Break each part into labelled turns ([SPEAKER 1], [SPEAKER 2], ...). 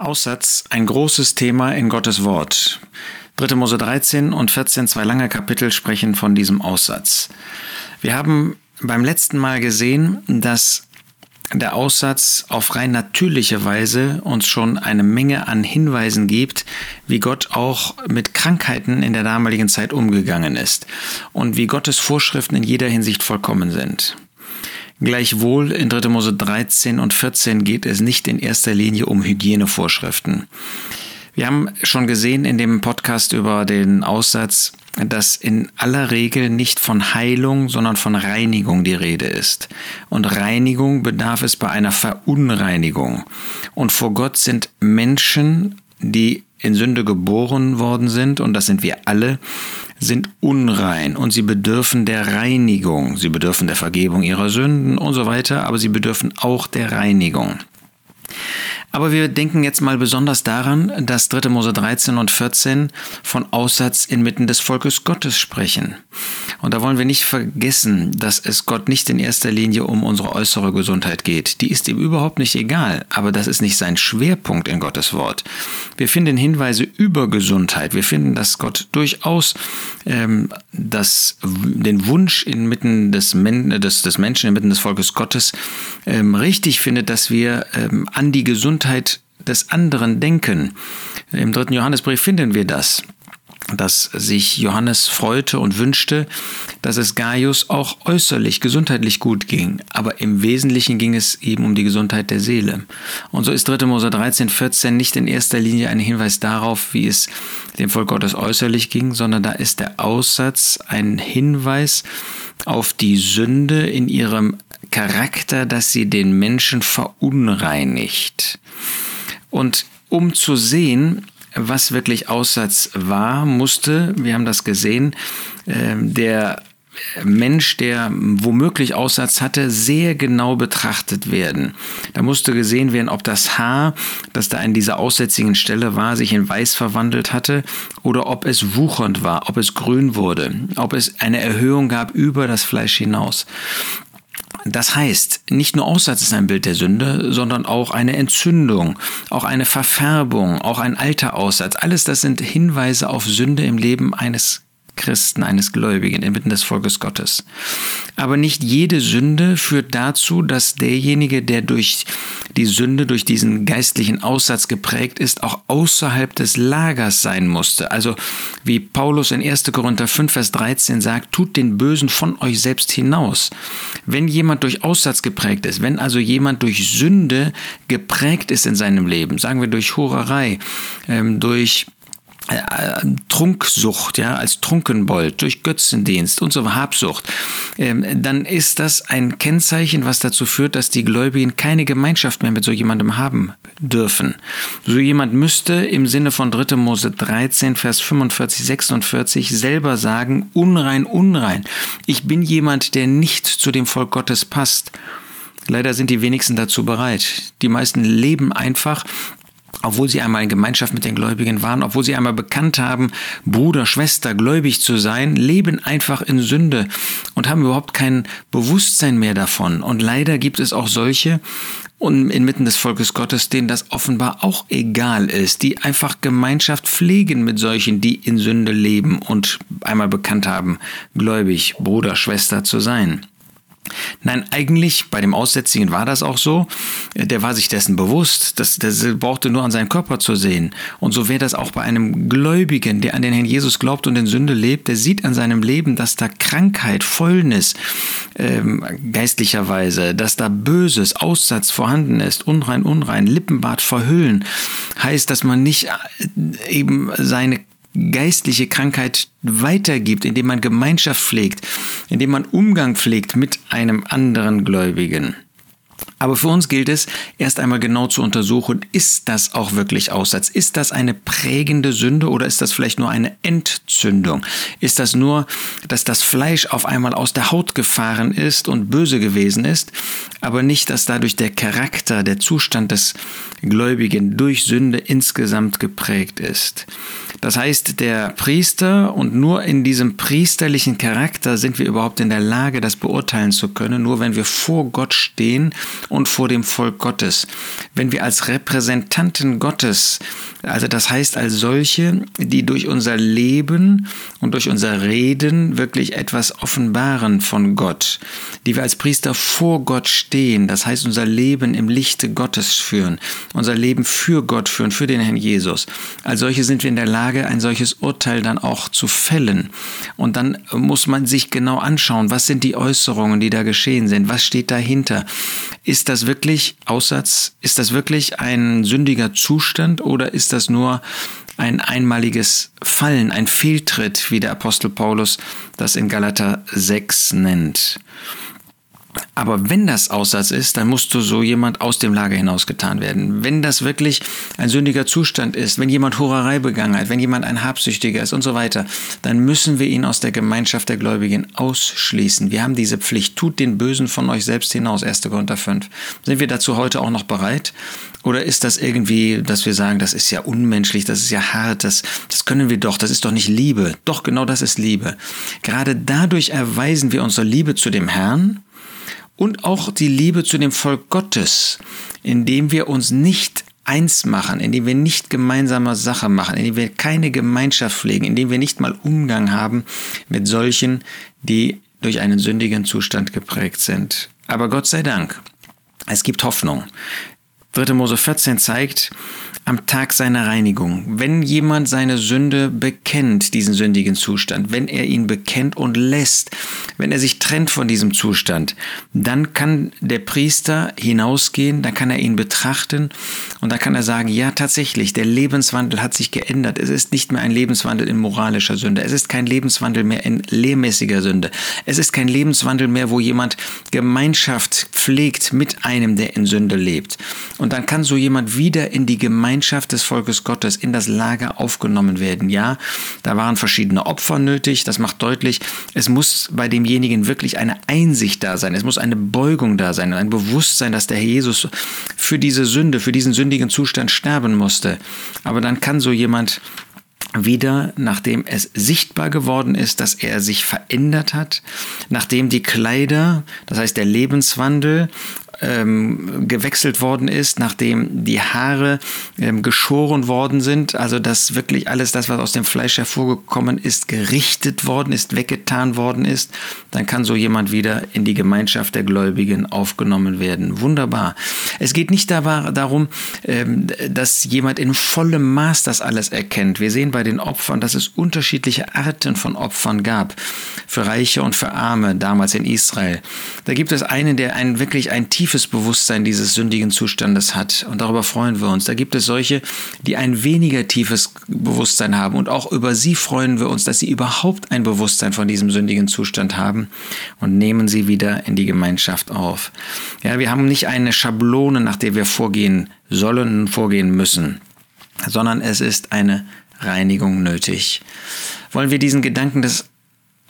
[SPEAKER 1] Aussatz, ein großes Thema in Gottes Wort. 3. Mose 13 und 14, zwei lange Kapitel sprechen von diesem Aussatz. Wir haben beim letzten Mal gesehen, dass der Aussatz auf rein natürliche Weise uns schon eine Menge an Hinweisen gibt, wie Gott auch mit Krankheiten in der damaligen Zeit umgegangen ist und wie Gottes Vorschriften in jeder Hinsicht vollkommen sind. Gleichwohl in 3. Mose 13 und 14 geht es nicht in erster Linie um Hygienevorschriften. Wir haben schon gesehen in dem Podcast über den Aussatz, dass in aller Regel nicht von Heilung, sondern von Reinigung die Rede ist. Und Reinigung bedarf es bei einer Verunreinigung. Und vor Gott sind Menschen, die in Sünde geboren worden sind, und das sind wir alle, sind unrein und sie bedürfen der Reinigung. Sie bedürfen der Vergebung ihrer Sünden und so weiter, aber sie bedürfen auch der Reinigung. Aber wir denken jetzt mal besonders daran, dass 3. Mose 13 und 14 von Aussatz inmitten des Volkes Gottes sprechen. Und da wollen wir nicht vergessen, dass es Gott nicht in erster Linie um unsere äußere Gesundheit geht. Die ist ihm überhaupt nicht egal, aber das ist nicht sein Schwerpunkt in Gottes Wort. Wir finden Hinweise über Gesundheit. Wir finden, dass Gott durchaus ähm, das, den Wunsch inmitten des, des, des Menschen, inmitten des Volkes Gottes ähm, richtig findet, dass wir ähm, an die Gesundheit des anderen denken. Im dritten Johannesbrief finden wir das dass sich Johannes freute und wünschte, dass es Gaius auch äußerlich, gesundheitlich gut ging, aber im Wesentlichen ging es eben um die Gesundheit der Seele. Und so ist 3. Mose 13, 14 nicht in erster Linie ein Hinweis darauf, wie es dem Volk Gottes äußerlich ging, sondern da ist der Aussatz ein Hinweis auf die Sünde in ihrem Charakter, dass sie den Menschen verunreinigt. Und um zu sehen, was wirklich Aussatz war, musste, wir haben das gesehen, ähm, der Mensch, der womöglich Aussatz hatte, sehr genau betrachtet werden. Da musste gesehen werden, ob das Haar, das da in dieser aussätzigen Stelle war, sich in weiß verwandelt hatte oder ob es wuchernd war, ob es grün wurde, ob es eine Erhöhung gab über das Fleisch hinaus. Das heißt, nicht nur Aussatz ist ein Bild der Sünde, sondern auch eine Entzündung, auch eine Verfärbung, auch ein alter Aussatz. Alles das sind Hinweise auf Sünde im Leben eines Christen, eines Gläubigen inmitten des Volkes Gottes. Aber nicht jede Sünde führt dazu, dass derjenige, der durch die Sünde, durch diesen geistlichen Aussatz geprägt ist, auch außerhalb des Lagers sein musste. Also wie Paulus in 1. Korinther 5, Vers 13 sagt, tut den Bösen von euch selbst hinaus. Wenn jemand durch Aussatz geprägt ist, wenn also jemand durch Sünde geprägt ist in seinem Leben, sagen wir durch Hurerei, ähm, durch Trunksucht, ja, als Trunkenbold, durch Götzendienst und so Habsucht, ähm, dann ist das ein Kennzeichen, was dazu führt, dass die Gläubigen keine Gemeinschaft mehr mit so jemandem haben dürfen. So jemand müsste im Sinne von 3. Mose 13, Vers 45, 46 selber sagen, unrein, unrein. Ich bin jemand, der nicht zu dem Volk Gottes passt. Leider sind die wenigsten dazu bereit. Die meisten leben einfach obwohl sie einmal in Gemeinschaft mit den Gläubigen waren, obwohl sie einmal bekannt haben, Bruder, Schwester, gläubig zu sein, leben einfach in Sünde und haben überhaupt kein Bewusstsein mehr davon. Und leider gibt es auch solche, und inmitten des Volkes Gottes, denen das offenbar auch egal ist, die einfach Gemeinschaft pflegen mit solchen, die in Sünde leben und einmal bekannt haben, gläubig, Bruder, Schwester zu sein. Nein, eigentlich bei dem Aussätzigen war das auch so. Der war sich dessen bewusst, dass der brauchte nur an seinen Körper zu sehen. Und so wäre das auch bei einem Gläubigen, der an den Herrn Jesus glaubt und in Sünde lebt, der sieht an seinem Leben, dass da Krankheit, Fäulnis ähm, geistlicherweise, dass da Böses, Aussatz vorhanden ist, unrein, unrein, Lippenbart verhüllen, heißt, dass man nicht äh, eben seine geistliche Krankheit weitergibt, indem man Gemeinschaft pflegt, indem man Umgang pflegt mit einem anderen Gläubigen. Aber für uns gilt es, erst einmal genau zu untersuchen, ist das auch wirklich Aussatz? Ist das eine prägende Sünde oder ist das vielleicht nur eine Entzündung? Ist das nur, dass das Fleisch auf einmal aus der Haut gefahren ist und böse gewesen ist, aber nicht, dass dadurch der Charakter, der Zustand des Gläubigen durch Sünde insgesamt geprägt ist? Das heißt, der Priester und nur in diesem priesterlichen Charakter sind wir überhaupt in der Lage, das beurteilen zu können, nur wenn wir vor Gott stehen und vor dem Volk Gottes. Wenn wir als Repräsentanten Gottes, also das heißt als solche, die durch unser Leben und durch unser Reden wirklich etwas offenbaren von Gott, die wir als Priester vor Gott stehen, das heißt unser Leben im Lichte Gottes führen, unser Leben für Gott führen, für den Herrn Jesus. Als solche sind wir in der Lage, ein solches Urteil dann auch zu fällen. Und dann muss man sich genau anschauen, was sind die Äußerungen, die da geschehen sind, was steht dahinter. Ist das wirklich Aussatz? Ist das wirklich ein sündiger Zustand oder ist das nur ein einmaliges Fallen, ein Fehltritt, wie der Apostel Paulus das in Galater 6 nennt? Aber wenn das Aussatz ist, dann musst du so jemand aus dem Lager hinausgetan werden. Wenn das wirklich ein sündiger Zustand ist, wenn jemand Hurerei begangen hat, wenn jemand ein Habsüchtiger ist und so weiter, dann müssen wir ihn aus der Gemeinschaft der Gläubigen ausschließen. Wir haben diese Pflicht. Tut den Bösen von euch selbst hinaus, 1. Korinther 5. Sind wir dazu heute auch noch bereit? Oder ist das irgendwie, dass wir sagen, das ist ja unmenschlich, das ist ja hart, das, das können wir doch, das ist doch nicht Liebe. Doch, genau das ist Liebe. Gerade dadurch erweisen wir unsere Liebe zu dem Herrn, und auch die Liebe zu dem Volk Gottes, indem wir uns nicht eins machen, indem wir nicht gemeinsame Sache machen, indem wir keine Gemeinschaft pflegen, indem wir nicht mal Umgang haben mit solchen, die durch einen sündigen Zustand geprägt sind. Aber Gott sei Dank, es gibt Hoffnung. 3. Mose 14 zeigt, am Tag seiner Reinigung. Wenn jemand seine Sünde bekennt, diesen sündigen Zustand, wenn er ihn bekennt und lässt, wenn er sich trennt von diesem Zustand, dann kann der Priester hinausgehen, dann kann er ihn betrachten und dann kann er sagen, ja tatsächlich, der Lebenswandel hat sich geändert. Es ist nicht mehr ein Lebenswandel in moralischer Sünde. Es ist kein Lebenswandel mehr in lehrmäßiger Sünde. Es ist kein Lebenswandel mehr, wo jemand Gemeinschaft pflegt mit einem, der in Sünde lebt. Und dann kann so jemand wieder in die Gemeinschaft des Volkes Gottes in das Lager aufgenommen werden. Ja, da waren verschiedene Opfer nötig. Das macht deutlich, es muss bei demjenigen wirklich eine Einsicht da sein. Es muss eine Beugung da sein, ein Bewusstsein, dass der Herr Jesus für diese Sünde, für diesen sündigen Zustand sterben musste. Aber dann kann so jemand wieder, nachdem es sichtbar geworden ist, dass er sich verändert hat, nachdem die Kleider, das heißt der Lebenswandel ähm, gewechselt worden ist, nachdem die Haare ähm, geschoren worden sind, also dass wirklich alles das, was aus dem Fleisch hervorgekommen ist, gerichtet worden ist, weggetan worden ist, dann kann so jemand wieder in die Gemeinschaft der Gläubigen aufgenommen werden. Wunderbar. Es geht nicht darum, ähm, dass jemand in vollem Maß das alles erkennt. Wir sehen bei den Opfern, dass es unterschiedliche Arten von Opfern gab, für Reiche und für Arme damals in Israel. Da gibt es einen, der ein, wirklich ein tief tiefes Bewusstsein dieses sündigen Zustandes hat. Und darüber freuen wir uns. Da gibt es solche, die ein weniger tiefes Bewusstsein haben. Und auch über sie freuen wir uns, dass sie überhaupt ein Bewusstsein von diesem sündigen Zustand haben und nehmen sie wieder in die Gemeinschaft auf. Ja, wir haben nicht eine Schablone, nach der wir vorgehen sollen und vorgehen müssen, sondern es ist eine Reinigung nötig. Wollen wir diesen Gedanken des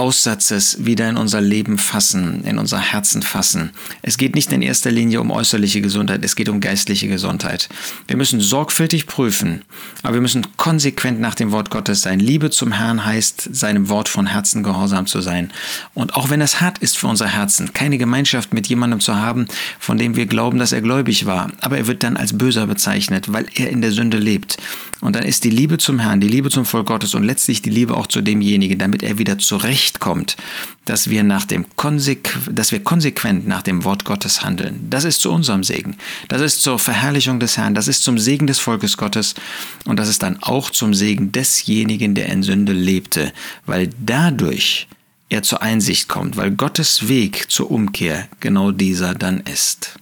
[SPEAKER 1] Aussatzes wieder in unser Leben fassen, in unser Herzen fassen. Es geht nicht in erster Linie um äußerliche Gesundheit, es geht um geistliche Gesundheit. Wir müssen sorgfältig prüfen, aber wir müssen konsequent nach dem Wort Gottes sein. Liebe zum Herrn heißt, seinem Wort von Herzen gehorsam zu sein. Und auch wenn es hart ist für unser Herzen, keine Gemeinschaft mit jemandem zu haben, von dem wir glauben, dass er gläubig war, aber er wird dann als böser bezeichnet, weil er in der Sünde lebt. Und dann ist die Liebe zum Herrn, die Liebe zum Volk Gottes und letztlich die Liebe auch zu demjenigen, damit er wieder zurecht Licht kommt, dass wir, nach dem Konsequ dass wir konsequent nach dem Wort Gottes handeln. Das ist zu unserem Segen. Das ist zur Verherrlichung des Herrn. Das ist zum Segen des Volkes Gottes. Und das ist dann auch zum Segen desjenigen, der in Sünde lebte, weil dadurch er zur Einsicht kommt, weil Gottes Weg zur Umkehr genau dieser dann ist.